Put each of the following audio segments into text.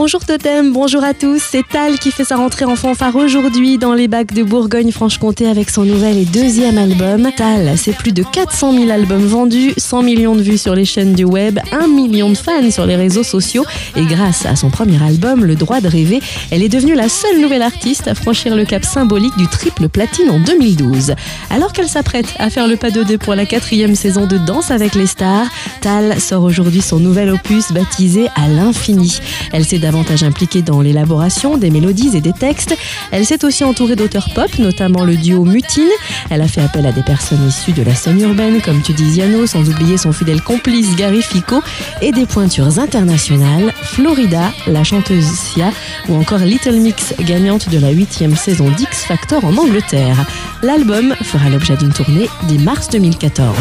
Bonjour Totem, bonjour à tous. C'est Tal qui fait sa rentrée en fanfare aujourd'hui dans les bacs de Bourgogne-Franche-Comté avec son nouvel et deuxième album. Tal, c'est plus de 400 000 albums vendus, 100 millions de vues sur les chaînes du web, 1 million de fans sur les réseaux sociaux. Et grâce à son premier album, Le droit de rêver, elle est devenue la seule nouvelle artiste à franchir le cap symbolique du triple platine en 2012. Alors qu'elle s'apprête à faire le pas de deux pour la quatrième saison de Danse avec les stars, Tal sort aujourd'hui son nouvel opus baptisé À l'infini. Davantage impliquée dans l'élaboration des mélodies et des textes. Elle s'est aussi entourée d'auteurs pop, notamment le duo Mutine. Elle a fait appel à des personnes issues de la scène urbaine comme Tudiziano, sans oublier son fidèle complice Gary Fico, et des pointures internationales, Florida, la chanteuse Sia, ou encore Little Mix, gagnante de la huitième saison d'X Factor en Angleterre. L'album fera l'objet d'une tournée dès mars 2014.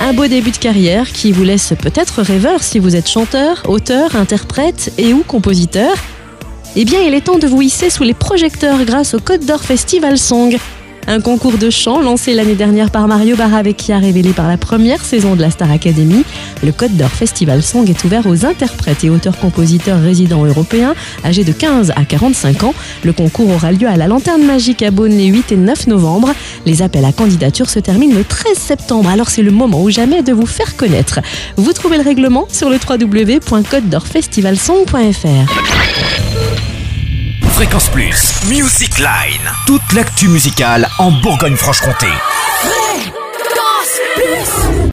Un beau début de carrière qui vous laisse peut-être rêveur si vous êtes chanteur, auteur, interprète et ou compositeur. Eh bien, il est temps de vous hisser sous les projecteurs grâce au Côte d'Or Festival Song. Un concours de chant lancé l'année dernière par Mario Baravecchia, révélé par la première saison de la Star Academy. Le Côte d'Or Festival Song est ouvert aux interprètes et auteurs-compositeurs résidents européens âgés de 15 à 45 ans. Le concours aura lieu à la Lanterne Magique à Beaune les 8 et 9 novembre. Les appels à candidature se terminent le 13 septembre, alors c'est le moment ou jamais de vous faire connaître. Vous trouvez le règlement sur le www.côte-d'or-festivalsong.fr. Fréquence Plus. Music Line. Toute l'actu musicale en Bourgogne-Franche-Comté.